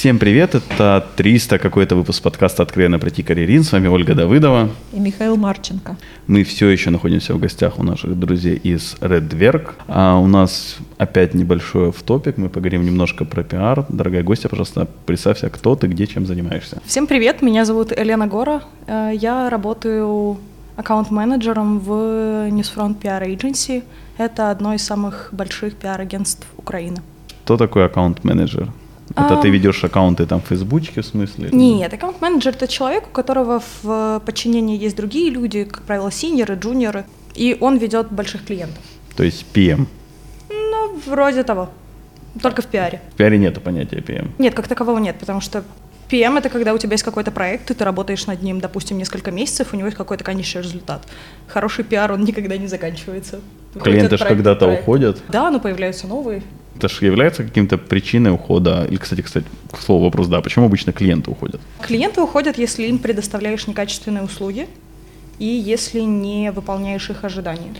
Всем привет, это 300 какой-то выпуск подкаста «Откровенно пройти карьерин». С вами Ольга Давыдова. И Михаил Марченко. Мы все еще находимся в гостях у наших друзей из Redwerk. А у нас опять небольшой в топик. Мы поговорим немножко про пиар. Дорогая гостья, пожалуйста, представься, кто ты, где, чем занимаешься. Всем привет, меня зовут Елена Гора. Э, я работаю аккаунт-менеджером в Newsfront PR Agency. Это одно из самых больших пиар-агентств Украины. Кто такой аккаунт-менеджер? Это а... ты ведешь аккаунты там в Фейсбучке, в смысле? Нет, аккаунт-менеджер — это человек, у которого в подчинении есть другие люди, как правило, синьоры, джуниоры, и он ведет больших клиентов. То есть PM? Ну, вроде того. Только в пиаре. В пиаре нет понятия PM? Нет, как такового нет, потому что PM — это когда у тебя есть какой-то проект, и ты работаешь над ним, допустим, несколько месяцев, у него есть какой-то конечный результат. Хороший пиар, он никогда не заканчивается. Клиенты же когда-то уходят. Да, но появляются новые это же является каким-то причиной ухода. Или, кстати, кстати, к слову вопрос, да, почему обычно клиенты уходят? Клиенты уходят, если им предоставляешь некачественные услуги и если не выполняешь их ожидания.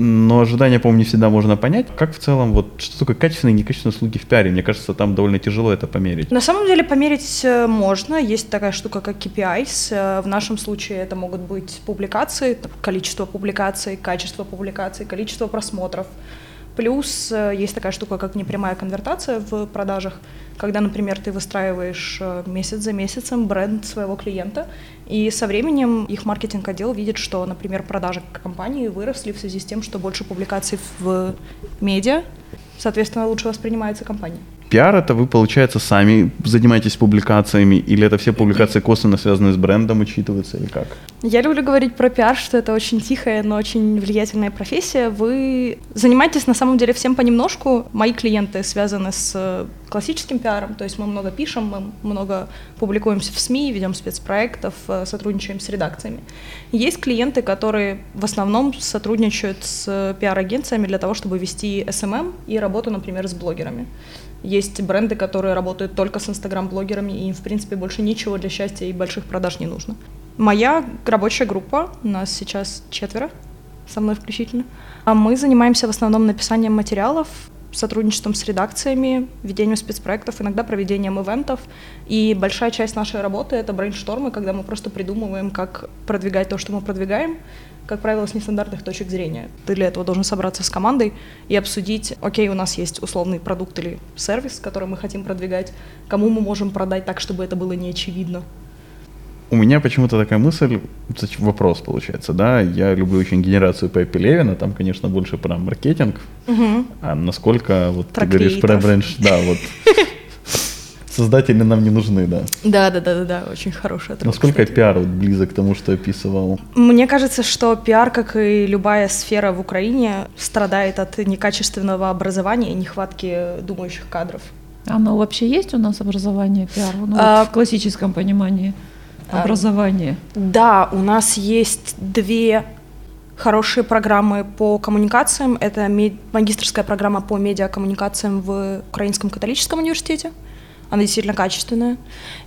Но ожидания, по-моему, не всегда можно понять. Как в целом, вот что такое качественные и некачественные услуги в пиаре? Мне кажется, там довольно тяжело это померить. На самом деле померить э, можно. Есть такая штука, как KPIs. Э, в нашем случае это могут быть публикации, количество публикаций, качество публикаций, количество просмотров. Плюс э, есть такая штука, как непрямая конвертация в продажах, когда, например, ты выстраиваешь э, месяц за месяцем бренд своего клиента, и со временем их маркетинг-отдел видит, что, например, продажи компании выросли в связи с тем, что больше публикаций в медиа, соответственно, лучше воспринимается компания пиар это вы, получается, сами занимаетесь публикациями, или это все публикации косвенно связаны с брендом, учитываются, или как? Я люблю говорить про пиар, что это очень тихая, но очень влиятельная профессия. Вы занимаетесь на самом деле всем понемножку. Мои клиенты связаны с э, классическим пиаром, то есть мы много пишем, мы много публикуемся в СМИ, ведем спецпроектов, э, сотрудничаем с редакциями. Есть клиенты, которые в основном сотрудничают с пиар-агенциями для того, чтобы вести SMM и работу, например, с блогерами. Есть бренды, которые работают только с инстаграм-блогерами, и им, в принципе, больше ничего для счастья и больших продаж не нужно. Моя рабочая группа, у нас сейчас четверо, со мной включительно, а мы занимаемся в основном написанием материалов, сотрудничеством с редакциями, ведением спецпроектов, иногда проведением ивентов. И большая часть нашей работы — это брейнштормы, когда мы просто придумываем, как продвигать то, что мы продвигаем, как правило, с нестандартных точек зрения. Ты для этого должен собраться с командой и обсудить, окей, у нас есть условный продукт или сервис, который мы хотим продвигать, кому мы можем продать так, чтобы это было не очевидно. У меня почему-то такая мысль, вопрос получается, да, я люблю очень генерацию Пеппи Левина, там, конечно, больше про маркетинг, угу. а насколько, вот про ты говоришь про брендж, да, вот создатели нам не нужны, да. Да, да, да, да, да, очень хорошая. Насколько кстати. пиар вот близок к тому, что описывал? Мне кажется, что пиар, как и любая сфера в Украине, страдает от некачественного образования и нехватки думающих кадров. Оно вообще есть у нас образование пиар? Ну, а, вот в классическом понимании а, образования? Да, у нас есть две хорошие программы по коммуникациям. Это магистрская программа по медиакоммуникациям в Украинском католическом университете она действительно качественная.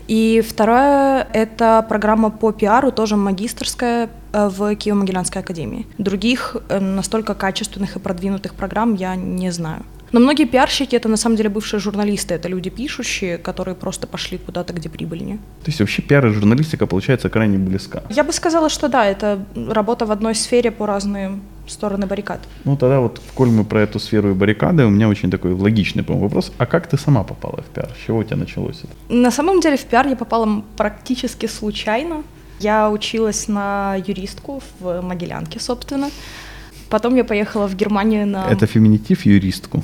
И второе — это программа по пиару, тоже магистрская э, в Киево-Могилянской академии. Других э, настолько качественных и продвинутых программ я не знаю. Но многие пиарщики — это на самом деле бывшие журналисты, это люди пишущие, которые просто пошли куда-то, где прибыльнее. То есть вообще пиар и журналистика получается крайне близка? Я бы сказала, что да, это работа в одной сфере по разным стороны баррикад. Ну тогда вот, коль мы про эту сферу и баррикады, у меня очень такой логичный, по вопрос. А как ты сама попала в пиар? С чего у тебя началось это? На самом деле в пиар я попала практически случайно. Я училась на юристку в Могилянке, собственно. Потом я поехала в Германию на... Это феминитив юристку?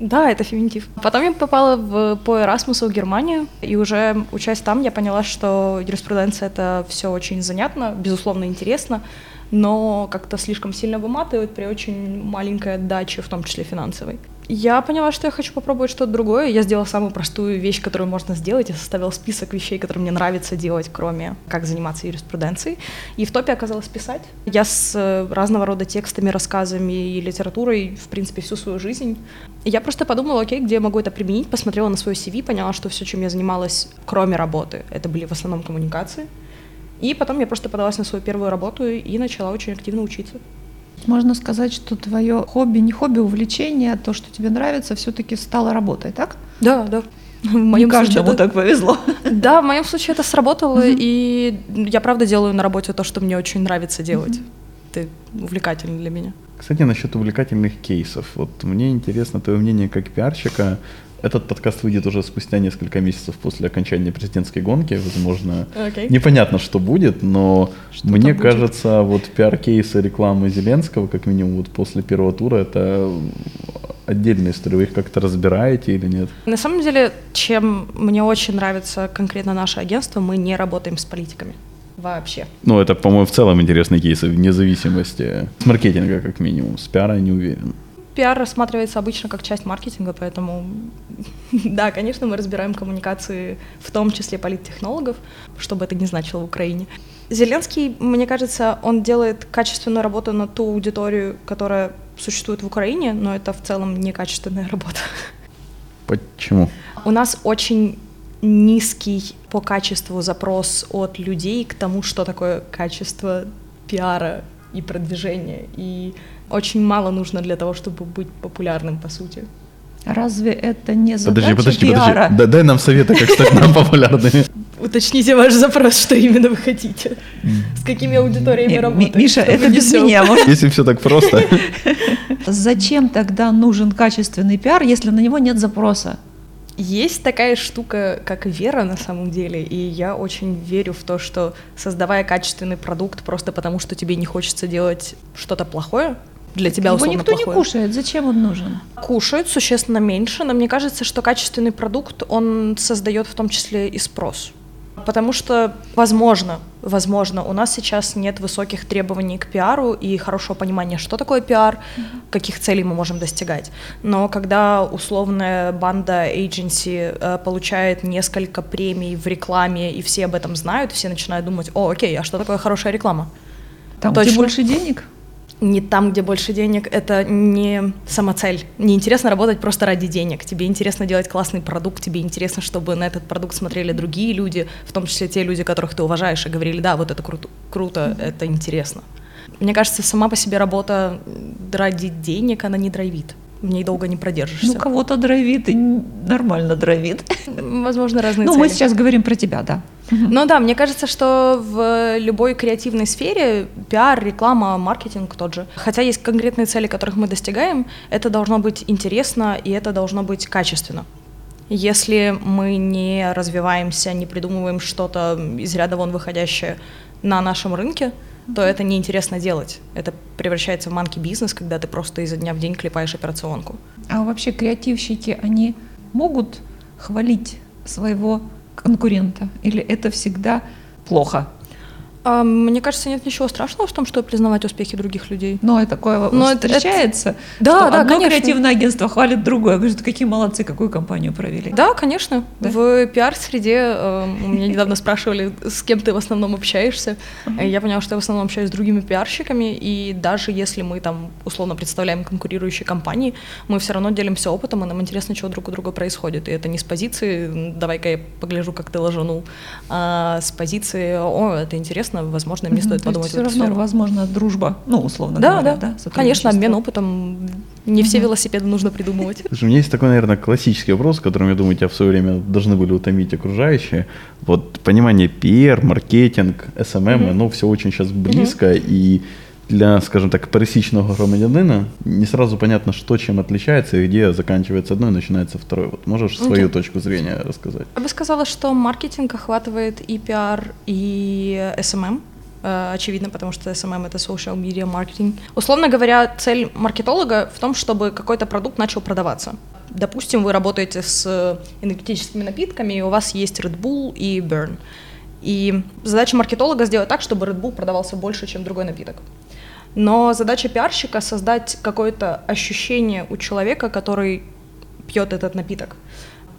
Да, это феминитив. Потом я попала в, по Эрасмусу в Германию, и уже учась там, я поняла, что юриспруденция — это все очень занятно, безусловно, интересно, но как-то слишком сильно выматывает при очень маленькой отдаче, в том числе финансовой. Я поняла, что я хочу попробовать что-то другое. Я сделала самую простую вещь, которую можно сделать. Я составила список вещей, которые мне нравится делать, кроме как заниматься юриспруденцией. И в топе оказалось писать. Я с э, разного рода текстами, рассказами и литературой, в принципе, всю свою жизнь. Я просто подумала, окей, где я могу это применить, посмотрела на свой CV, поняла, что все, чем я занималась, кроме работы, это были в основном коммуникации. И потом я просто подалась на свою первую работу и начала очень активно учиться. Можно сказать, что твое хобби, не хобби, увлечение, то, что тебе нравится, все-таки стало работой, так? Да, да. В моем Не каждому случае, так повезло. Да, в моем случае это сработало, mm-hmm. и я правда делаю на работе то, что мне очень нравится делать. Mm-hmm. Это увлекательно для меня. Кстати, насчет увлекательных кейсов. Вот мне интересно твое мнение как пиарщика. Этот подкаст выйдет уже спустя несколько месяцев после окончания президентской гонки. Возможно, okay. непонятно, что будет, но что мне кажется, вот пиар-кейсы рекламы Зеленского, как минимум вот после первого тура, это отдельная история. Вы их как-то разбираете или нет? На самом деле, чем мне очень нравится конкретно наше агентство, мы не работаем с политиками вообще. Ну, это, по-моему, в целом интересные кейсы, вне зависимости с маркетинга, как минимум. С пиара не уверен пиар рассматривается обычно как часть маркетинга, поэтому да, конечно, мы разбираем коммуникации, в том числе политтехнологов, что бы это ни значило в Украине. Зеленский, мне кажется, он делает качественную работу на ту аудиторию, которая существует в Украине, но это в целом некачественная работа. Почему? У нас очень низкий по качеству запрос от людей к тому, что такое качество пиара и продвижения. И очень мало нужно для того, чтобы быть популярным, по сути. Разве это не задача подожди, подожди, пиара? Подожди. дай нам советы, как стать нам популярными. Уточните ваш запрос, что именно вы хотите. С какими аудиториями работаете. Миша, это без меня. Если все так просто. Зачем тогда нужен качественный пиар, если на него нет запроса? Есть такая штука, как вера на самом деле, и я очень верю в то, что создавая качественный продукт просто потому, что тебе не хочется делать что-то плохое, для тебя Его никто плохое. не кушает, зачем он нужен? Кушают существенно меньше, но мне кажется, что качественный продукт, он создает в том числе и спрос. Потому что, возможно, возможно, у нас сейчас нет высоких требований к пиару и хорошего понимания, что такое пиар, mm-hmm. каких целей мы можем достигать. Но когда условная банда agency э, получает несколько премий в рекламе, и все об этом знают, все начинают думать, о, окей, а что такое хорошая реклама? Там, Точно? где больше денег? Не там, где больше денег, это не самоцель. Не интересно работать просто ради денег. Тебе интересно делать классный продукт, тебе интересно, чтобы на этот продукт смотрели другие люди, в том числе те люди, которых ты уважаешь, и говорили, да, вот это кру- круто, mm-hmm. это интересно. Мне кажется, сама по себе работа ради денег, она не драйвит в ней долго не продержишься. Ну, кого-то драйвит и нормально драйвит. Возможно, разные Ну, цели. мы сейчас говорим про тебя, да. Ну да, мне кажется, что в любой креативной сфере пиар, реклама, маркетинг тот же. Хотя есть конкретные цели, которых мы достигаем, это должно быть интересно и это должно быть качественно. Если мы не развиваемся, не придумываем что-то из ряда вон выходящее на нашем рынке, то это неинтересно делать. Это превращается в манки бизнес, когда ты просто изо дня в день клепаешь операционку. А вообще креативщики, они могут хвалить своего конкурента? Или это всегда плохо? А, мне кажется, нет ничего страшного в том, чтобы признавать успехи других людей. Но это такое Но встречается, это... Да, что да, одно конечно. креативное агентство хвалит другое, говорит, какие молодцы, какую компанию провели. Да, конечно. Да? В пиар-среде э, меня недавно спрашивали, с кем ты в основном общаешься. Я поняла, что я в основном общаюсь с другими пиарщиками, и даже если мы там условно представляем конкурирующие компании, мы все равно делимся опытом, и нам интересно, что друг у друга происходит. И это не с позиции «давай-ка я погляжу, как ты ложанул», а с позиции «о, это интересно, интересно, возможно, мне стоит подумать. Все равно, возможно, дружба, ну, условно да, говоря, да, да конечно, обмен опытом. Не все велосипеды нужно придумывать. Слушай, у меня есть такой, наверное, классический вопрос, которым, я думаю, тебя в свое время должны были утомить окружающие. Вот понимание PR, маркетинг, SMM, ну, все очень сейчас близко, и для, скажем так, пересечного громадянина не сразу понятно, что чем отличается и где заканчивается одно и начинается второе. Вот можешь свою okay. точку зрения рассказать? Я бы сказала, что маркетинг охватывает и пиар, и SMM. Э, очевидно, потому что SMM — это social media marketing. Условно говоря, цель маркетолога в том, чтобы какой-то продукт начал продаваться. Допустим, вы работаете с энергетическими напитками, и у вас есть Red Bull и Burn. И задача маркетолога сделать так, чтобы Red Bull продавался больше, чем другой напиток. Но задача пиарщика создать какое-то ощущение у человека, который пьет этот напиток.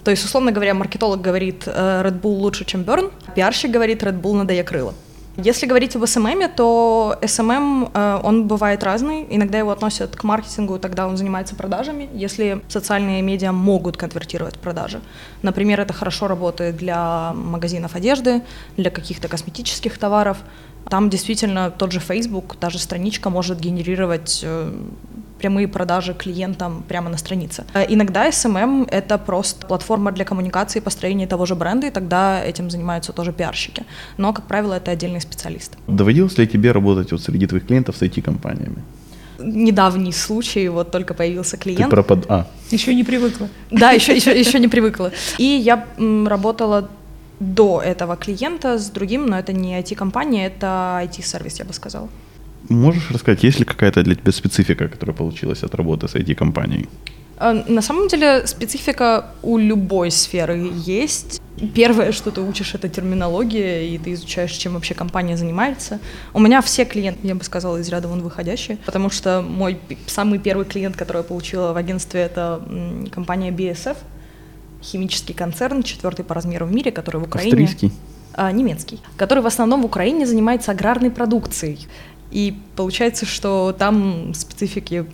То есть, условно говоря, маркетолог говорит э, Red Bull лучше, чем Burn, а пиарщик говорит Red Bull надо я крыло. Если говорить об SMM, то SMM, э, он бывает разный. Иногда его относят к маркетингу, тогда он занимается продажами, если социальные медиа могут конвертировать продажи. Например, это хорошо работает для магазинов одежды, для каких-то косметических товаров. Там действительно тот же Facebook, та же страничка может генерировать э, прямые продажи клиентам прямо на странице. Э, иногда SMM — это просто платформа для коммуникации и построения того же бренда, и тогда этим занимаются тоже пиарщики. Но, как правило, это отдельный специалист. Доводилось ли тебе работать вот среди твоих клиентов с IT-компаниями? недавний случай, вот только появился клиент. Ты пропад... А. Еще не привыкла. Да, еще, еще, еще не привыкла. И я работала до этого клиента с другим, но это не IT-компания, это IT-сервис, я бы сказала. Можешь рассказать, есть ли какая-то для тебя специфика, которая получилась от работы с IT-компанией? А, на самом деле специфика у любой сферы есть. Первое, что ты учишь, это терминология, и ты изучаешь, чем вообще компания занимается. У меня все клиенты, я бы сказала, из ряда вон выходящие, потому что мой самый первый клиент, который я получила в агентстве, это компания BSF, химический концерн, четвертый по размеру в мире, который в Украине... Австрийский? А, немецкий, который в основном в Украине занимается аграрной продукцией. И получается, что там специфики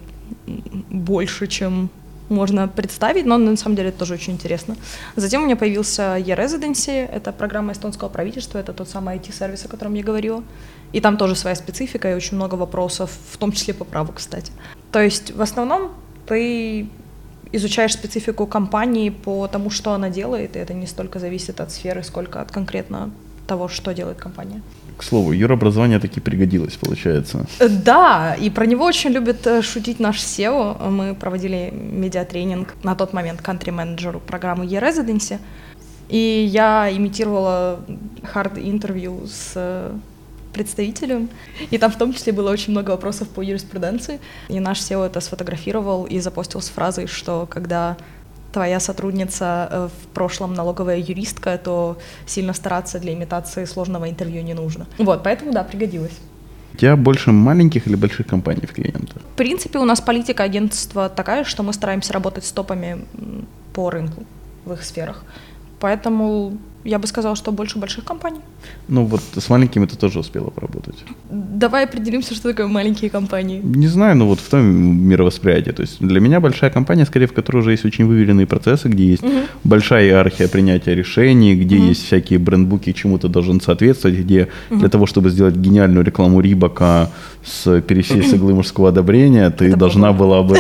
больше, чем можно представить, но на самом деле это тоже очень интересно. Затем у меня появился e-residency, это программа эстонского правительства, это тот самый IT-сервис, о котором я говорила. И там тоже своя специфика и очень много вопросов, в том числе по праву, кстати. То есть в основном ты изучаешь специфику компании по тому, что она делает, и это не столько зависит от сферы, сколько от конкретно того, что делает компания. К слову, юрообразование таки пригодилось, получается. Э, да, и про него очень любит э, шутить наш SEO. Мы проводили медиатренинг на тот момент country-менеджеру программы e-residency, и я имитировала хард-интервью с э, представителем, и там в том числе было очень много вопросов по юриспруденции, и наш SEO это сфотографировал и запостил с фразой, что когда твоя сотрудница э, в прошлом налоговая юристка, то сильно стараться для имитации сложного интервью не нужно. Вот, поэтому да, пригодилось. У тебя больше маленьких или больших компаний в клиентах? В принципе, у нас политика агентства такая, что мы стараемся работать с топами по рынку в их сферах. Поэтому я бы сказала, что больше больших компаний. Ну вот с маленькими ты тоже успела поработать. Давай определимся, что такое маленькие компании. Не знаю, но вот в том мировосприятии. То есть для меня большая компания, скорее, в которой уже есть очень выверенные процессы, где есть угу. большая иерархия принятия решений, где угу. есть всякие брендбуки, чему-то должен соответствовать, где угу. для того, чтобы сделать гениальную рекламу Рибака с пересей с иглы мужского одобрения, ты Это должна была бы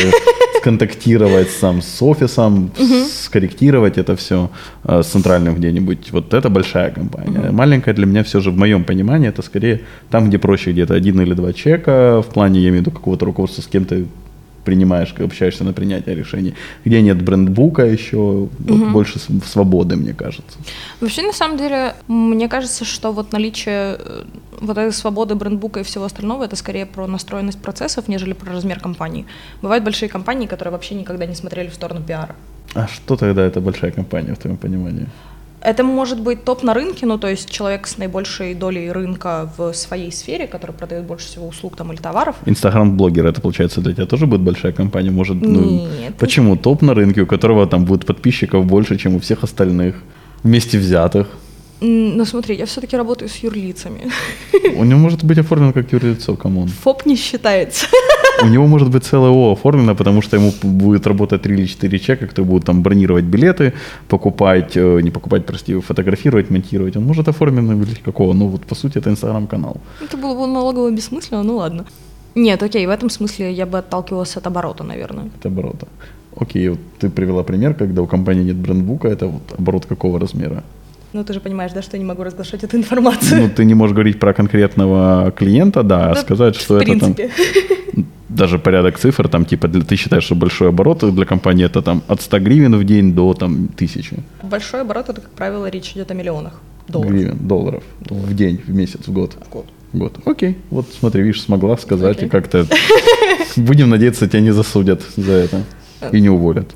контактировать сам с офисом, угу. скорректировать это все э, с центральным где-нибудь. Вот это большая компания. Угу. Маленькая для меня все же, в моем понимании, это скорее там, где проще где-то один или два человека, в плане, я имею в виду, какого-то руководства с кем-то принимаешь, общаешься на принятие решений, где нет брендбука еще, угу. вот больше свободы, мне кажется. Вообще, на самом деле, мне кажется, что вот наличие э, вот этой свободы брендбука и всего остального, это скорее про настроенность процессов, нежели про размер компании. Бывают большие компании, которые вообще никогда не смотрели в сторону пиара. А что тогда это большая компания, в твоем понимании? Это может быть топ на рынке, ну то есть человек с наибольшей долей рынка в своей сфере, который продает больше всего услуг там или товаров. Инстаграм-блогер, это получается для тебя тоже будет большая компания? Может, ну, Нет. Почему? Топ на рынке, у которого там будет подписчиков больше, чем у всех остальных, вместе взятых. Ну смотри, я все-таки работаю с юрлицами. У него может быть оформлено как юрлицо, come on. ФОП не считается. У него может быть целое ООО оформлено, потому что ему будет работать 3 или 4 человека, которые будут там бронировать билеты, покупать, э, не покупать, прости, фотографировать, монтировать. Он может оформлено быть какого? Ну вот по сути это инстаграм-канал. Это было бы налогово бессмысленно, ну ладно. Нет, окей, в этом смысле я бы отталкивалась от оборота, наверное. От оборота. Окей, вот ты привела пример, когда у компании нет брендбука, это вот оборот какого размера? Ну, ты же понимаешь, да, что я не могу разглашать эту информацию. Ну, ты не можешь говорить про конкретного клиента, да, а сказать, что в это принципе. там даже порядок цифр, там, типа, для, ты считаешь, что большой оборот для компании это там от 100 гривен в день до там тысячи? Большой оборот, это, как правило, речь идет о миллионах долларов. Гривен, долларов. В день, в месяц, в год. В год. Год. Окей. Вот смотри, видишь, смогла сказать okay. и как-то... Будем надеяться, тебя не засудят за это и не уволят.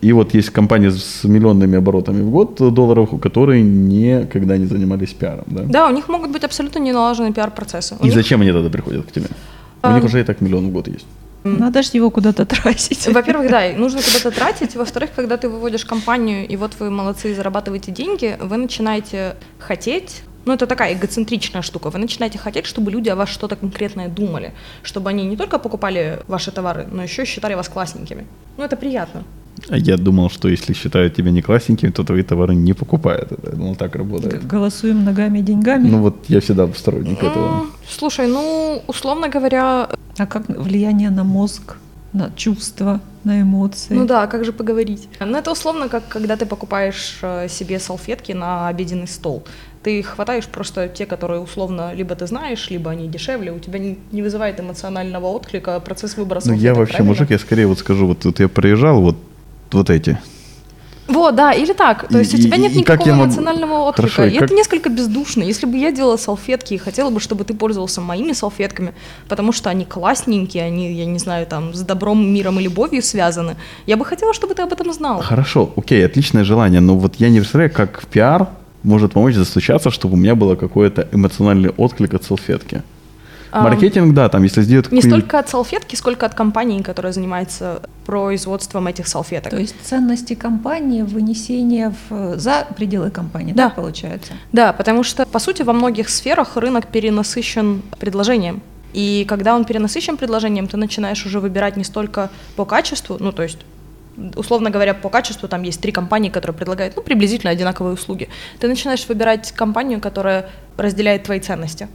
И вот есть компании с миллионными оборотами в год долларов, которые никогда не занимались пиаром. Да, да у них могут быть абсолютно не налажены пиар-процессы. И них... зачем они тогда приходят к тебе? У них уже и так миллион в год есть. Надо же его куда-то тратить. Во-первых, да, нужно куда-то тратить. Во-вторых, когда ты выводишь компанию, и вот вы молодцы, зарабатываете деньги, вы начинаете хотеть ну, это такая эгоцентричная штука. Вы начинаете хотеть, чтобы люди о вас что-то конкретное думали, чтобы они не только покупали ваши товары, но еще и считали вас классненькими. Ну, это приятно. А я думал, что если считают тебя не классненьким, то твои товары не покупают. Это, я думал, так работает. Голосуем ногами и деньгами. Ну вот я всегда сторонник этого. Слушай, ну, условно говоря... А как влияние на мозг на чувства, на эмоции. Ну да, как же поговорить? Ну это условно, как когда ты покупаешь э, себе салфетки на обеденный стол. Ты хватаешь просто те, которые условно либо ты знаешь, либо они дешевле, у тебя не, не вызывает эмоционального отклика процесс выбора салфеток. Ну я вообще правильно? мужик, я скорее вот скажу, вот, вот я проезжал, вот, вот эти, вот, да, или так. То есть и, у тебя нет и, никакого и эмоционального могу... отклика. Хорошо, и, и как... это несколько бездушно. Если бы я делала салфетки и хотела бы, чтобы ты пользовался моими салфетками, потому что они классненькие, они, я не знаю, там, с добром, миром и любовью связаны, я бы хотела, чтобы ты об этом знал. Хорошо, окей, отличное желание, но вот я не представляю, как в пиар может помочь застучаться, чтобы у меня было какой-то эмоциональный отклик от салфетки. Маркетинг, да, там, если сделать... Не столько от салфетки, сколько от компании, которая занимается производством этих салфеток. То есть ценности компании, вынесение в, за пределы компании, да. да, получается? Да, потому что, по сути, во многих сферах рынок перенасыщен предложением. И когда он перенасыщен предложением, ты начинаешь уже выбирать не столько по качеству, ну, то есть условно говоря, по качеству там есть три компании, которые предлагают ну, приблизительно одинаковые услуги. Ты начинаешь выбирать компанию, которая разделяет твои ценности.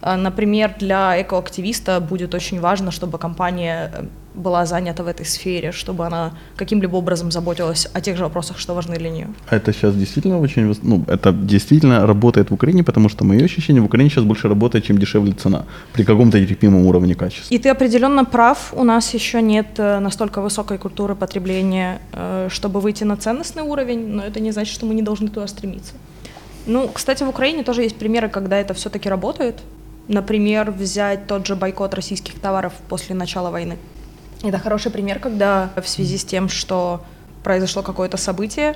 А, например, для экоактивиста будет очень важно, чтобы компания э, была занята в этой сфере, чтобы она каким-либо образом заботилась о тех же вопросах, что важны для нее. А это сейчас действительно очень, ну, это действительно работает в Украине, потому что мое ощущение, в Украине сейчас больше работает, чем дешевле цена при каком-то терпимом уровне качества. И ты определенно прав, у нас еще нет э, настолько высокой культуры потребления, э, чтобы выйти на ценностный уровень, но это не значит, что мы не должны туда стремиться. Ну, кстати, в Украине тоже есть примеры, когда это все-таки работает. Например, взять тот же бойкот российских товаров после начала войны. Это хороший пример, когда в связи с тем, что произошло какое-то событие,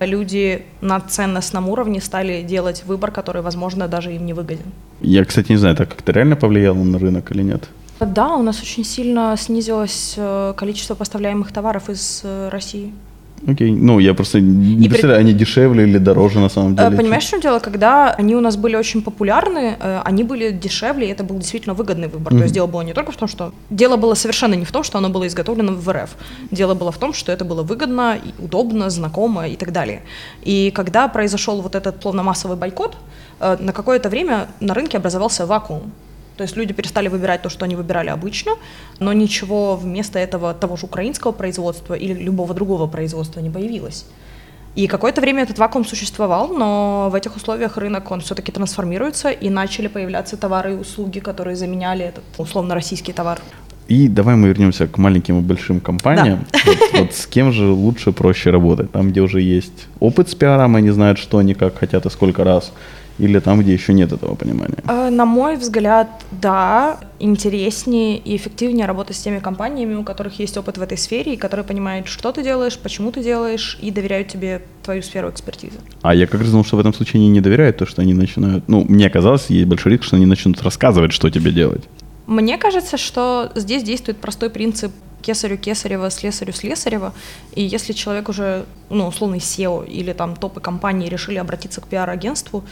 люди на ценностном уровне стали делать выбор, который, возможно, даже им не выгоден. Я, кстати, не знаю, так как это реально повлияло на рынок или нет? Да, у нас очень сильно снизилось э, количество поставляемых товаров из э, России. Окей. Ну, я просто не и представляю, при... они дешевле или дороже на самом деле. Понимаешь, в чем дело? Когда они у нас были очень популярны, э, они были дешевле, и это был действительно выгодный выбор. Mm-hmm. То есть дело было не только в том, что... Дело было совершенно не в том, что оно было изготовлено в РФ. Дело было в том, что это было выгодно, удобно, знакомо и так далее. И когда произошел вот этот плавно-массовый бойкот, э, на какое-то время на рынке образовался вакуум. То есть люди перестали выбирать то, что они выбирали обычно, но ничего вместо этого того же украинского производства или любого другого производства не появилось. И какое-то время этот вакуум существовал, но в этих условиях рынок, он все-таки трансформируется, и начали появляться товары и услуги, которые заменяли этот условно российский товар. И давай мы вернемся к маленьким и большим компаниям. Да. Вот, вот с кем же лучше, проще работать? Там, где уже есть опыт с пиаром, они знают, что они как хотят и сколько раз или там, где еще нет этого понимания? А, на мой взгляд, да, интереснее и эффективнее работать с теми компаниями, у которых есть опыт в этой сфере, и которые понимают, что ты делаешь, почему ты делаешь, и доверяют тебе твою сферу экспертизы. А я как раз думал, что в этом случае они не доверяют, то, что они начинают... Ну, мне казалось, есть большой риск, что они начнут рассказывать, что тебе делать. Мне кажется, что здесь действует простой принцип кесарю кесарева, слесарю слесарева. И если человек уже, ну, условный SEO или там топы компании решили обратиться к пиар-агентству,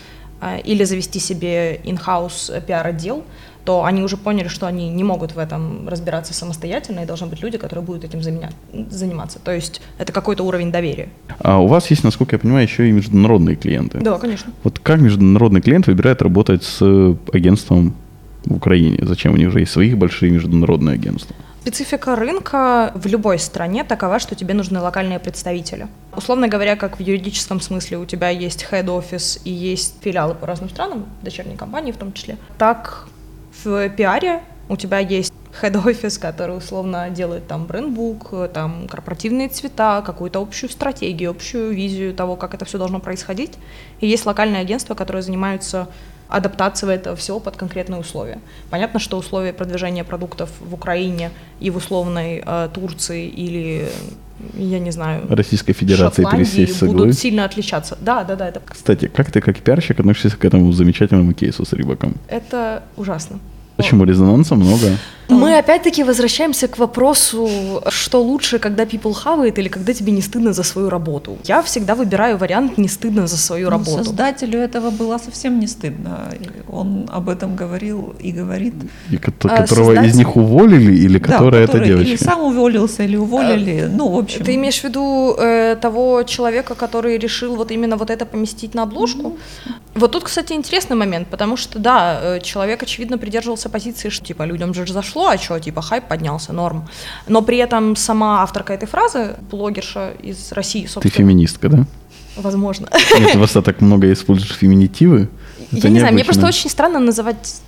или завести себе in-house пиар-отдел, то они уже поняли, что они не могут в этом разбираться самостоятельно, и должны быть люди, которые будут этим заниматься. То есть это какой-то уровень доверия. А у вас есть, насколько я понимаю, еще и международные клиенты. Да, конечно. Вот как международный клиент выбирает работать с агентством в Украине? Зачем у них же есть своих большие международные агентства? Специфика рынка в любой стране такова, что тебе нужны локальные представители. Условно говоря, как в юридическом смысле у тебя есть office и есть филиалы по разным странам, дочерние компании в том числе, так в пиаре у тебя есть office, который условно делает там брендбук, там корпоративные цвета, какую-то общую стратегию, общую визию того, как это все должно происходить. И есть локальные агентства, которые занимаются адаптация этого всего под конкретные условия. Понятно, что условия продвижения продуктов в Украине и в условной э, Турции или я не знаю, Российской Федерации пересесть будут сильно отличаться. Да, да, да. Это... Кстати, как ты как пиарщик относишься к этому замечательному кейсу с Рыбаком? Это ужасно. Почему резонанса много? Мы опять-таки возвращаемся к вопросу, что лучше, когда people хавает или когда тебе не стыдно за свою работу. Я всегда выбираю вариант не стыдно за свою ну, работу. Создателю этого было совсем не стыдно. Он об этом говорил и говорит. И а, которого создатель... из них уволили или да, которая это девочка? Или сам уволился, или уволили. А, ну, в общем. Ты имеешь в виду э, того человека, который решил вот именно вот это поместить на обложку? Mm-hmm. Вот тут, кстати, интересный момент, потому что, да, э, человек, очевидно, придерживался позиции, что, типа, людям же зашло, зашло, а что, типа, хайп поднялся, норм. Но при этом сама авторка этой фразы, блогерша из России, собственно... Ты феминистка, да? Возможно. Нет, просто так много используешь феминитивы. Я не знаю, мне просто очень странно называть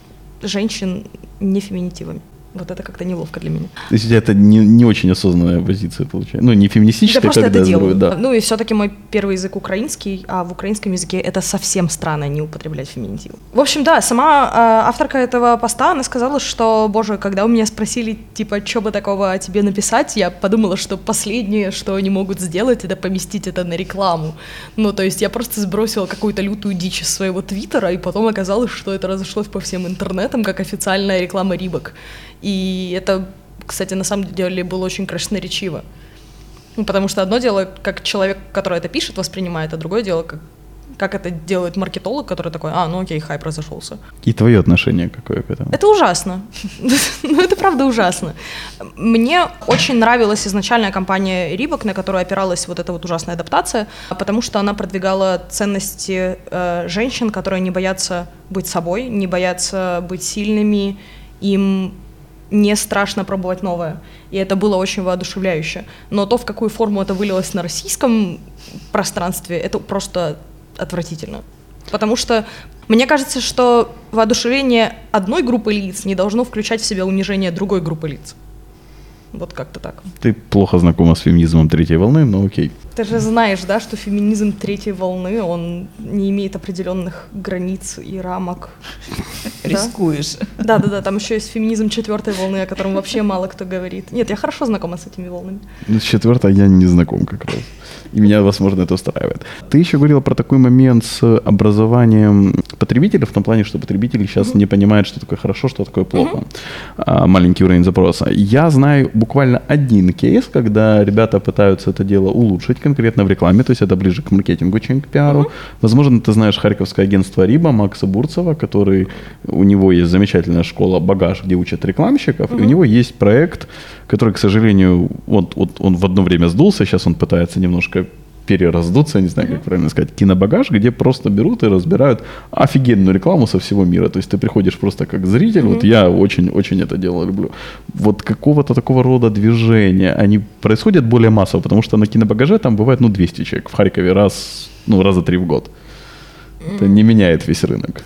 женщин не феминитивами. Вот это как-то неловко для меня. То есть это не, не очень осознанная позиция получается. Ну, не феминистическая, Я просто когда это делаю. да. Ну и все-таки мой первый язык украинский, а в украинском языке это совсем странно не употреблять феминитив. В общем, да, сама э, авторка этого поста, она сказала, что, боже, когда у меня спросили, типа, что бы такого о тебе написать, я подумала, что последнее, что они могут сделать, это поместить это на рекламу. Ну, то есть я просто сбросила какую-то лютую дичь из своего твиттера, и потом оказалось, что это разошлось по всем интернетам, как официальная реклама Рибок. И это, кстати, на самом деле было очень красноречиво. Ну, потому что одно дело, как человек, который это пишет, воспринимает, а другое дело, как, как это делает маркетолог, который такой, а, ну окей, хайп разошелся. И твое отношение какое к этому? Это ужасно. ну, это правда ужасно. Мне очень нравилась изначальная компания Рибок, на которую опиралась вот эта вот ужасная адаптация, потому что она продвигала ценности э, женщин, которые не боятся быть собой, не боятся быть сильными, им не страшно пробовать новое. И это было очень воодушевляюще. Но то, в какую форму это вылилось на российском пространстве, это просто отвратительно. Потому что мне кажется, что воодушевление одной группы лиц не должно включать в себя унижение другой группы лиц. Вот как-то так. Ты плохо знакома с феминизмом третьей волны, но окей. Ты же знаешь, да, что феминизм третьей волны, он не имеет определенных границ и рамок. Рискуешь. Да, да, да, там еще есть феминизм четвертой волны, о котором вообще мало кто говорит. Нет, я хорошо знакома с этими волнами. Ну, с четвертой я не знаком как раз. И меня, возможно, это устраивает. Ты еще говорила про такой момент с образованием потребителей, в том плане, что потребители сейчас mm-hmm. не понимают, что такое хорошо, что такое плохо. Mm-hmm. маленький уровень запроса. Я знаю буквально один кейс, когда ребята пытаются это дело улучшить конкретно в рекламе, то есть это ближе к маркетингу, чем к пиару. Mm-hmm. Возможно, ты знаешь харьковское агентство Риба Макса Бурцева, который у него есть замечательная школа «Багаж», где учат рекламщиков, mm-hmm. и у него есть проект, который, к сожалению, вот, вот он в одно время сдулся, сейчас он пытается немножко перераздуться, не знаю, как правильно сказать, кинобагаж, где просто берут и разбирают офигенную рекламу со всего мира. То есть ты приходишь просто как зритель, mm-hmm. вот я очень-очень это дело люблю. Вот какого-то такого рода движения, они происходят более массово, потому что на кинобагаже там бывает, ну, 200 человек, в Харькове раз, ну, раза три в год. Это не меняет весь рынок.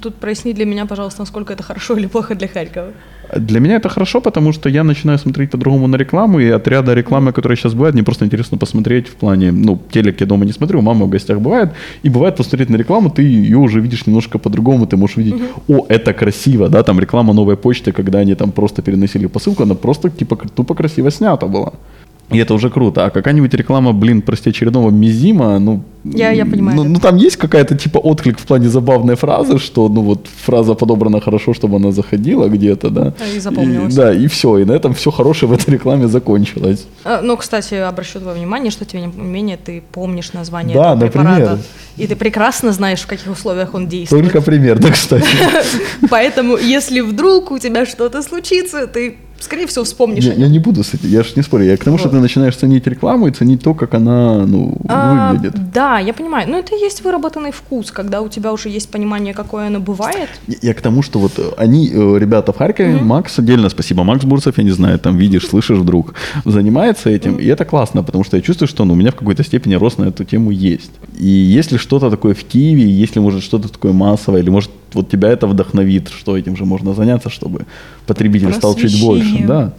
Тут проясни для меня, пожалуйста, насколько это хорошо или плохо для Харькова. Для меня это хорошо, потому что я начинаю смотреть по-другому на рекламу, и от ряда рекламы, которая сейчас бывает, мне просто интересно посмотреть в плане, ну, телек я дома не смотрю, у мамы в гостях бывает, и бывает посмотреть на рекламу, ты ее уже видишь немножко по-другому, ты можешь видеть, о, это красиво, да, там реклама новой почты, когда они там просто переносили посылку, она просто типа тупо красиво снята была. И это уже круто. А какая-нибудь реклама, блин, прости, очередного мизима, ну... Я, я понимаю. Ну, ну, там есть какая-то типа отклик в плане забавной фразы, что, ну, вот фраза подобрана хорошо, чтобы она заходила где-то, да. И запомнилась. И, да, и все. И на этом все хорошее в этой рекламе закончилось. А, ну, кстати, обращу твое внимание, что тем не менее ты помнишь название да, этого например. препарата. И ты прекрасно знаешь, в каких условиях он действует. Только примерно, кстати. Поэтому, если вдруг у тебя что-то случится, ты скорее всего, вспомнишь. Я, я не буду с этим, я же не спорю. Я к тому, вот. что ты начинаешь ценить рекламу и ценить то, как она ну, а, выглядит. Да, я понимаю. Но это и есть выработанный вкус, когда у тебя уже есть понимание, какое оно бывает. Я, я к тому, что вот они, э, ребята в Харькове, mm-hmm. Макс, отдельно спасибо, Макс Бурцев, я не знаю, там видишь, слышишь вдруг, занимается этим, mm-hmm. и это классно, потому что я чувствую, что ну, у меня в какой-то степени рост на эту тему есть. И если что-то такое в Киеве, если, может, что-то такое массовое, или, может, вот тебя это вдохновит, что этим же можно заняться, чтобы потребитель стал чуть больше, да.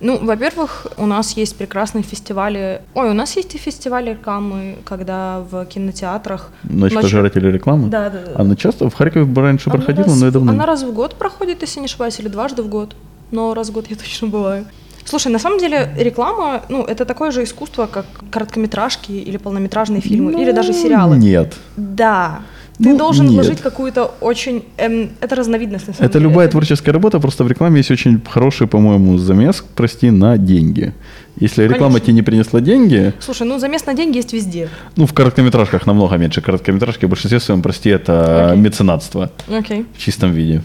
Ну, во-первых, у нас есть прекрасные фестивали. Ой, у нас есть и фестивали рекламы, когда в кинотеатрах. Ночь ночью... пожирателей рекламы? Да, да, да. Она часто в Харькове раньше она проходила, раз... но я давно. Она раз в год проходит, если не ошибаюсь, или дважды в год. Но раз в год я точно бываю. Слушай, на самом деле реклама, ну, это такое же искусство, как короткометражки или полнометражные фильмы, ну, или даже сериалы. Нет. Да. Ты ну, должен нет. вложить какую-то очень... Эм, это разновидность, на самом это деле. любая творческая работа, просто в рекламе есть очень хороший, по-моему, замес, прости, на деньги. Если реклама Конечно. тебе не принесла деньги... Слушай, ну замес на деньги есть везде. Ну, в короткометражках намного меньше. Короткометражки в большинстве своем, прости, это okay. меценатство. Okay. В чистом виде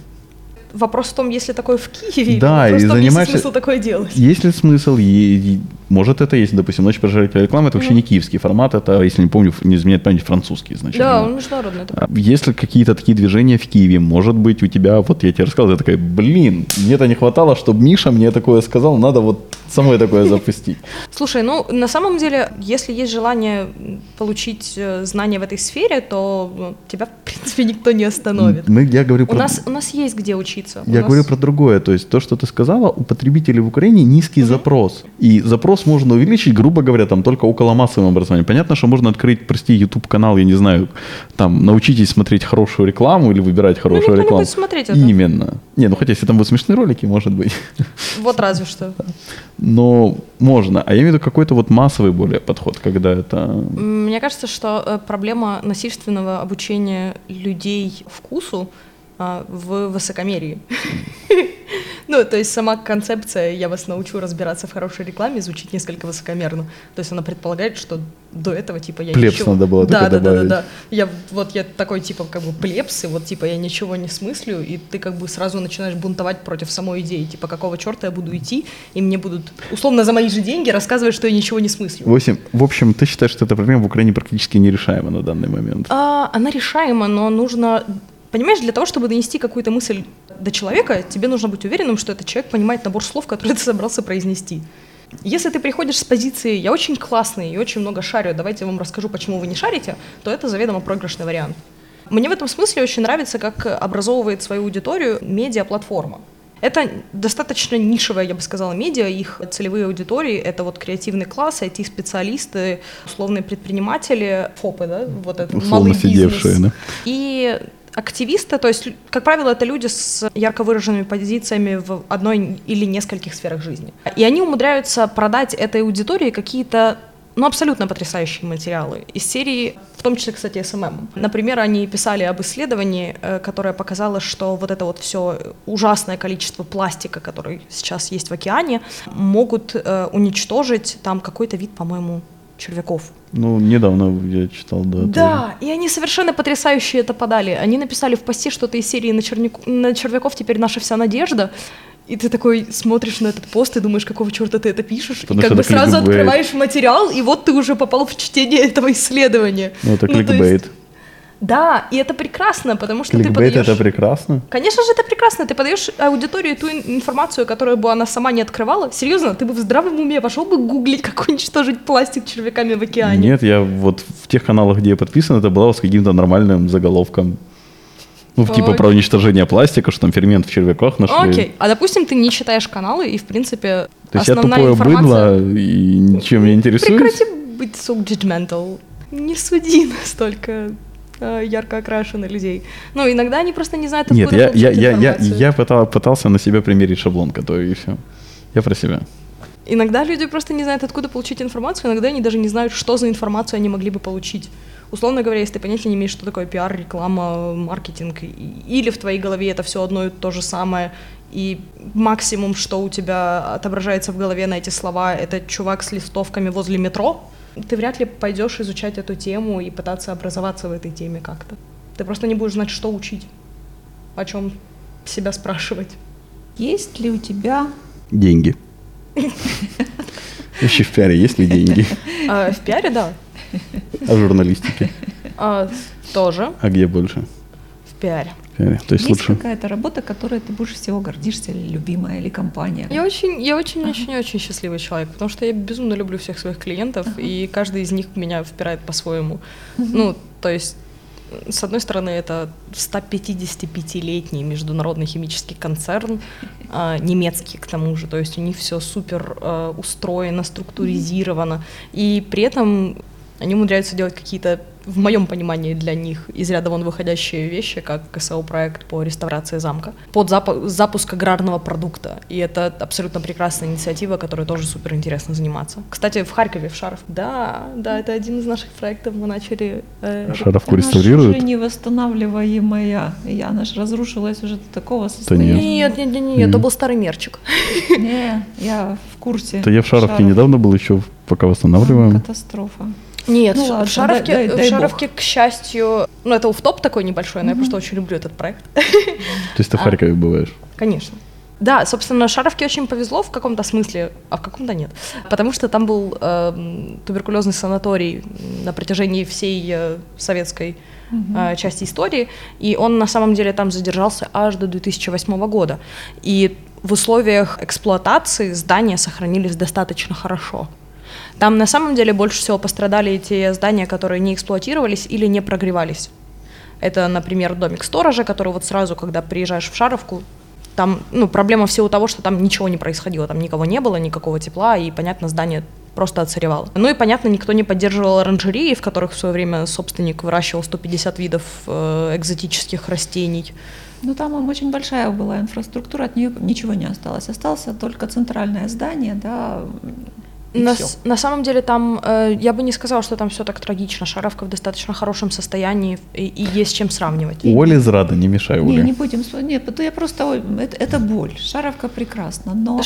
Вопрос в том, есть ли такое в Киеве. Да, Вопрос и в том, занимаешься... Есть ли смысл такое делать? Есть ли смысл? И, может, это есть, допустим, «Ночь пожирателя рекламы» — это вообще не киевский формат, это, если не помню, не изменяет память, французский изначально. Да, он международный. Это А Если какие-то такие движения в Киеве, может быть, у тебя, вот я тебе рассказал, я такая, блин, мне-то не хватало, чтобы Миша мне такое сказал, надо вот самой такое запустить. Слушай, ну на самом деле, если есть желание получить э, знания в этой сфере, то ну, тебя, в принципе, никто не остановит. Мы, я говорю У про... нас, у нас есть где учиться. Я нас- говорю про другое, то есть то, что ты сказала, у потребителей в Украине низкий запрос. И запрос можно увеличить, грубо говоря, там только около массового образования. Понятно, что можно открыть, прости, YouTube канал, я не знаю, там научитесь смотреть хорошую рекламу или выбирать хорошую никто не рекламу. будет смотреть это. Именно. Не, ну хотя если там будут смешные ролики, может быть. Вот разве что. Но можно. А я имею в виду какой-то вот массовый более подход, когда это... Мне кажется, что э, проблема насильственного обучения людей вкусу в высокомерии. Ну, то есть сама концепция «я вас научу разбираться в хорошей рекламе» звучит несколько высокомерно. То есть она предполагает, что до этого, типа, я Плебс ничего... надо было да, да, да, да, да. Я, вот я такой, типа, как бы плебс, и вот, типа, я ничего не смыслю, и ты как бы сразу начинаешь бунтовать против самой идеи. Типа, какого черта я буду идти, и мне будут, условно, за мои же деньги рассказывать, что я ничего не смыслю. В общем, в общем, ты считаешь, что эта проблема в Украине практически нерешаема на данный момент? А, она решаема, но нужно... Понимаешь, для того, чтобы донести какую-то мысль до человека, тебе нужно быть уверенным, что этот человек понимает набор слов, которые ты собрался произнести. Если ты приходишь с позиции «я очень классный и очень много шарю, давайте я вам расскажу, почему вы не шарите», то это заведомо проигрышный вариант. Мне в этом смысле очень нравится, как образовывает свою аудиторию медиаплатформа. Это достаточно нишевая, я бы сказала, медиа, их целевые аудитории — это вот креативный класс, IT-специалисты, условные предприниматели, ФОПы, да, вот это Условно малый бизнес. сидевшие, да? И активисты, то есть, как правило, это люди с ярко выраженными позициями в одной или нескольких сферах жизни. И они умудряются продать этой аудитории какие-то ну, абсолютно потрясающие материалы из серии, в том числе, кстати, SMM. Например, они писали об исследовании, э, которое показало, что вот это вот все ужасное количество пластика, который сейчас есть в океане, могут э, уничтожить там какой-то вид, по-моему, червяков. Ну, недавно я читал, да. тоже. Да, и они совершенно потрясающе это подали. Они написали в посте что-то из серии на, черняку- на червяков теперь наша вся надежда. И ты такой смотришь на этот пост и думаешь, какого черта ты это пишешь, Потому и как бы сразу кликбейт. открываешь материал, и вот ты уже попал в чтение этого исследования. Ну, это то есть- кликбейт. Да, и это прекрасно, потому что ты Кликбейт подаешь... это прекрасно. Конечно же, это прекрасно. Ты подаешь аудитории ту ин- информацию, которую бы она сама не открывала. Серьезно, ты бы в здравом уме пошел бы гуглить, как уничтожить пластик червяками в океане. Нет, я вот в тех каналах, где я подписан, это было с каким-то нормальным заголовком. Ну, в типа про уничтожение пластика, что там фермент в червяках нашли. Окей, а допустим, ты не читаешь каналы, и, в принципе, То есть я основная тупое информация... быдло и ничем не интересуюсь. Прекрати быть so judgmental. Не суди настолько ярко окрашенных людей. Ну, иногда они просто не знают, Нет, откуда я, я, я, я, я пытал- пытался на себя примерить шаблон, который и все. Я про себя. Иногда люди просто не знают, откуда получить информацию, иногда они даже не знают, что за информацию они могли бы получить. Условно говоря, если ты понятия не имеешь, что такое пиар, реклама, маркетинг, или в твоей голове это все одно и то же самое, и максимум, что у тебя отображается в голове на эти слова, это чувак с листовками возле метро, ты вряд ли пойдешь изучать эту тему и пытаться образоваться в этой теме как-то. Ты просто не будешь знать, что учить, о чем себя спрашивать. Есть ли у тебя Деньги. Вообще в пиаре есть ли деньги? А, в пиаре, да. А в журналистике? А, тоже А где больше? Пиаре. То есть есть лучше. какая-то работа, которой ты больше всего гордишься, или любимая, или компания? Я очень, я очень, очень, очень счастливый человек, потому что я безумно люблю всех своих клиентов, и каждый из них меня впирает по-своему. Ну, то есть, с одной стороны, это 155-летний международный химический концерн, а, немецкий к тому же, то есть у них все супер а, устроено, структуризировано, и при этом они умудряются делать какие-то, в моем понимании, для них из ряда вон выходящие вещи, как КСО-проект по реставрации замка, под запу- запуск аграрного продукта. И это абсолютно прекрасная инициатива, которой тоже супер интересно заниматься. Кстати, в Харькове, в Шаров. Да, да, это один из наших проектов. Мы начали... э, Шаровку Она ж реставрируют? уже невосстанавливаемая. И она же разрушилась уже до такого нет. состояния. Нет, нет, нет, нет, это был старый мерчик. Не, я в курсе. Это я в Шаровке Шаров. недавно был еще, пока восстанавливаем. Катастрофа. Нет, ну, ладно, в Шаровке, дай, дай, дай в Шаровке к счастью, ну это уфтоп такой небольшой, но mm-hmm. я просто очень люблю этот проект. То есть ты в Харькове бываешь? Конечно. Да, собственно, Шаровке очень повезло в каком-то смысле, а в каком-то нет. Потому что там был э, туберкулезный санаторий на протяжении всей э, советской э, части истории, и он на самом деле там задержался аж до 2008 года. И в условиях эксплуатации здания сохранились достаточно хорошо. Там на самом деле больше всего пострадали те здания, которые не эксплуатировались или не прогревались. Это, например, домик сторожа, который вот сразу, когда приезжаешь в Шаровку, там, ну, проблема в силу того, что там ничего не происходило, там никого не было, никакого тепла, и, понятно, здание просто отсыревало. Ну и, понятно, никто не поддерживал оранжереи, в которых в свое время собственник выращивал 150 видов э, экзотических растений. Ну, там очень большая была инфраструктура, от нее ничего не осталось. Осталось только центральное здание, да, на, на самом деле там, э, я бы не сказала, что там все так трагично. Шаровка в достаточно хорошем состоянии и, и есть чем сравнивать. Оля Зрада, не мешай Оле. Не, не будем, нет, я просто, это, это боль. Шаровка прекрасна, но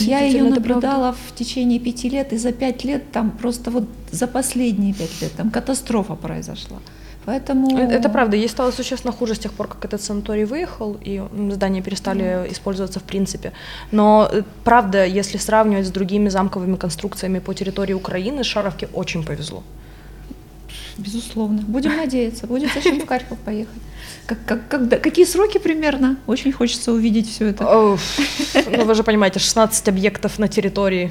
я ее наблюдала в течение пяти лет, и за пять лет там просто вот за последние пять лет там катастрофа произошла. Поэтому... Это, это правда. Ей стало существенно хуже с тех пор, как этот санаторий выехал, и здания перестали mm. использоваться в принципе. Но э, правда, если сравнивать с другими замковыми конструкциями по территории Украины, Шаровке очень повезло. Безусловно. Будем надеяться. Будет зачем в Харьков поехать. Как, как, когда, какие сроки примерно? Очень хочется увидеть все это. Ну, вы же понимаете, 16 объектов на территории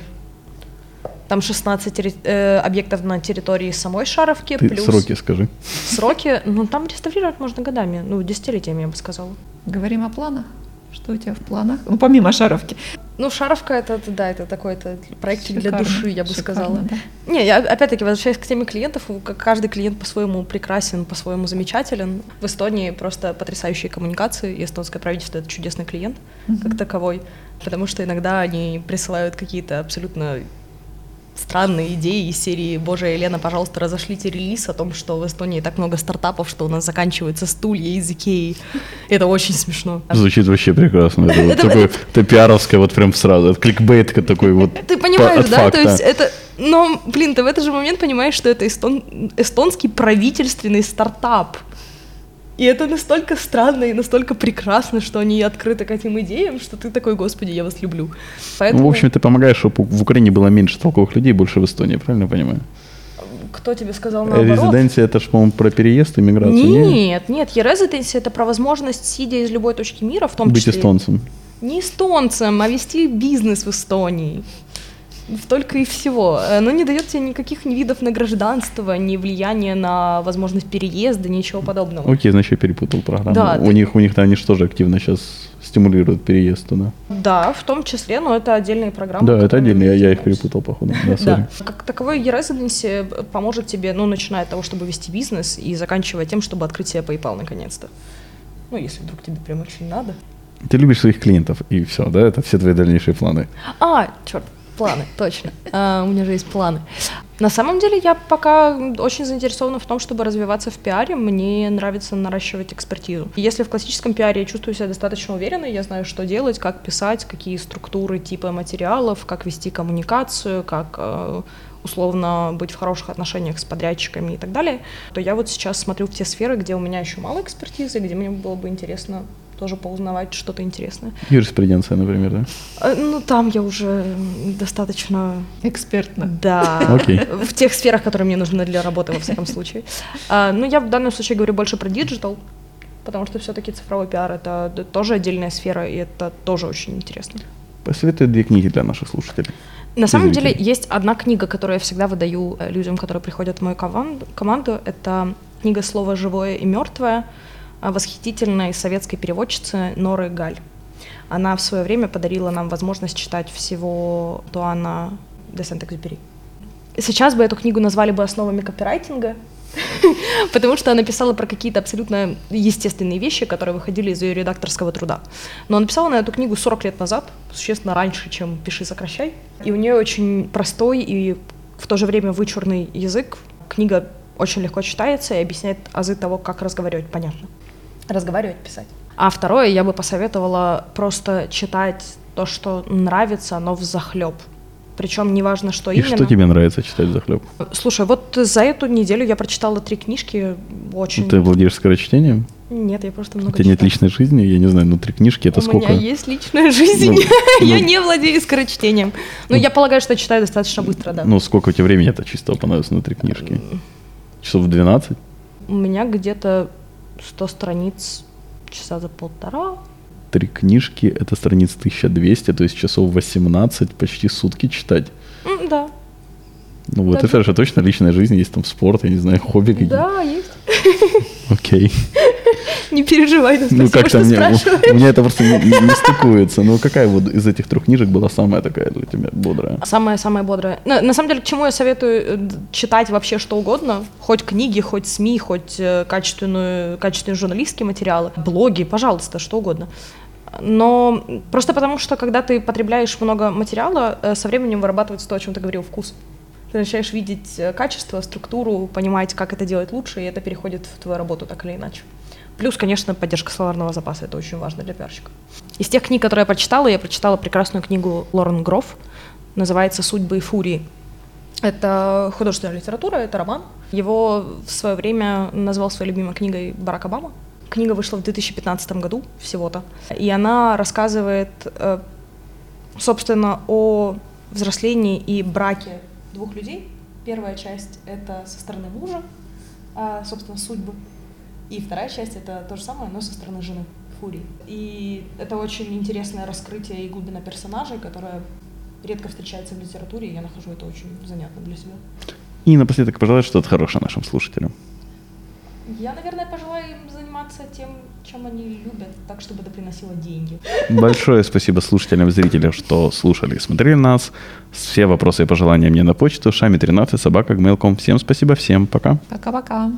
там 16 э, объектов на территории самой Шаровки. Ты плюс сроки скажи. Сроки, ну там реставрировать можно годами, ну десятилетиями, я бы сказала. Говорим о планах? Что у тебя в планах? Ну, помимо Шаровки. Ну, Шаровка это, да, это такой это проектик Шикарно. для души, я бы Шикарно, сказала. Да. Не, я опять-таки возвращаясь к теме клиентов, каждый клиент по-своему прекрасен, по-своему замечателен. В Эстонии просто потрясающие коммуникации, и эстонское правительство это чудесный клиент mm-hmm. как таковой, потому что иногда они присылают какие-то абсолютно странные идеи из серии «Боже, Елена, пожалуйста, разошлите релиз о том, что в Эстонии так много стартапов, что у нас заканчиваются стулья из Икеи». Это очень смешно. Звучит вообще прекрасно. Это вот такое, это пиаровское вот прям сразу, это кликбейт такой вот Ты понимаешь, да? То есть это... Но, блин, ты в этот же момент понимаешь, что это эстон... эстонский правительственный стартап. И это настолько странно и настолько прекрасно, что они открыты к этим идеям, что ты такой, господи, я вас люблю. Поэтому... Ну, в общем, ты помогаешь, чтобы в Украине было меньше толковых людей, больше в Эстонии, правильно я понимаю? Кто тебе сказал наоборот? Резиденция это же, по-моему, про переезд и миграцию. Нет, нет, нет e-residency это про возможность, сидя из любой точки мира, в том Быть числе... Быть эстонцем. Не эстонцем, а вести бизнес в Эстонии только и всего. Оно не дает тебе никаких ни видов на гражданство, ни влияния на возможность переезда, ничего подобного. Окей, значит, я перепутал программу. Да, у ты... них, у них они что же активно сейчас стимулируют переезд туда. Да, в том числе, но это отдельные программы. Да, это отдельные, я, я их перепутал, походу. Да, да. Как таковой e-residency поможет тебе, ну, начиная от того, чтобы вести бизнес и заканчивая тем, чтобы открыть себе PayPal наконец-то. Ну, если вдруг тебе прям очень надо. Ты любишь своих клиентов, и все, да? Это все твои дальнейшие планы. А, черт, Планы, точно. Uh, у меня же есть планы. На самом деле я пока очень заинтересована в том, чтобы развиваться в пиаре. Мне нравится наращивать экспертизу. Если в классическом пиаре я чувствую себя достаточно уверенно, я знаю, что делать, как писать, какие структуры, типы материалов, как вести коммуникацию, как uh, условно быть в хороших отношениях с подрядчиками и так далее, то я вот сейчас смотрю в те сферы, где у меня еще мало экспертизы, где мне было бы интересно тоже поузнавать что-то интересное. Юриспруденция, например, да? А, ну, там я уже достаточно... Экспертна. Да. Окей. В тех сферах, которые мне нужны для работы, во всяком случае. А, ну, я в данном случае говорю больше про digital, потому что все-таки цифровой пиар — это тоже отдельная сфера, и это тоже очень интересно. Посоветуй две книги для наших слушателей. На самом деле есть одна книга, которую я всегда выдаю э, людям, которые приходят в мою команду. Это книга «Слово живое и мертвое» восхитительной советской переводчицы Норы Галь. Она в свое время подарила нам возможность читать всего Туана де Сент-Экзюпери. Сейчас бы эту книгу назвали бы основами копирайтинга, потому что она писала про какие-то абсолютно естественные вещи, которые выходили из ее редакторского труда. Но она написала на эту книгу 40 лет назад, существенно раньше, чем «Пиши, сокращай». И у нее очень простой и в то же время вычурный язык. Книга очень легко читается и объясняет азы того, как разговаривать понятно разговаривать, писать. А второе, я бы посоветовала просто читать то, что нравится, но в захлеб. причем неважно, что И именно. что тебе нравится читать за хлеб? Слушай, вот за эту неделю я прочитала три книжки, очень... Ты владеешь скорочтением? Нет, я просто У много тебя нет читаю. личной жизни? Я не знаю, ну три книжки это У сколько? меня есть личная жизнь, Ну, я ну. не владею скорочтением. Но я полагаю, что читаю достаточно быстро, да. Ну сколько у тебя времени это чисто понадобится на три книжки? Часов 12? У меня где-то 100 страниц часа за полтора. Три книжки это страниц 1200, то есть часов 18, почти сутки читать. Ну вот это же точно личная жизнь, есть там спорт, я не знаю, хобби какие-то. да, есть. Окей. Не переживай, ну, Ну спасибо, как-то что мне, спрашиваешь. у меня это просто не, не- стыкуется. Ну какая вот из этих трех книжек была самая такая для тебя бодрая? Самое-самое бодрое. На, на самом деле, к чему я советую э, читать вообще что угодно, хоть книги, хоть СМИ, хоть э, качественную, качественные журналистские материалы, блоги, пожалуйста, что угодно. Но просто потому, что когда ты потребляешь много материала, э, со временем вырабатывается то, о чем ты говорил, вкус. Ты начинаешь видеть э, качество, структуру, понимать, как это делать лучше, и это переходит в твою работу так или иначе. Плюс, конечно, поддержка словарного запаса, это очень важно для пиарщика. Из тех книг, которые я прочитала, я прочитала прекрасную книгу Лорен Грофф, называется «Судьбы и фурии». Это художественная литература, это роман. Его в свое время назвал своей любимой книгой Барак Обама. Книга вышла в 2015 году всего-то. И она рассказывает, э, собственно, о взрослении и браке двух людей. Первая часть — это со стороны мужа, а, собственно, судьбы. И вторая часть — это то же самое, но со стороны жены, Фурии. И это очень интересное раскрытие и глубина персонажей, которая редко встречается в литературе, и я нахожу это очень занятно для себя. И напоследок пожелать что-то хорошее нашим слушателям. Я, наверное, пожелаю им заниматься тем, чем они любят, так, чтобы это приносило деньги. Большое спасибо слушателям и зрителям, что слушали и смотрели нас. Все вопросы и пожелания мне на почту шами13 собака gmail.com. Всем спасибо, всем пока. Пока-пока.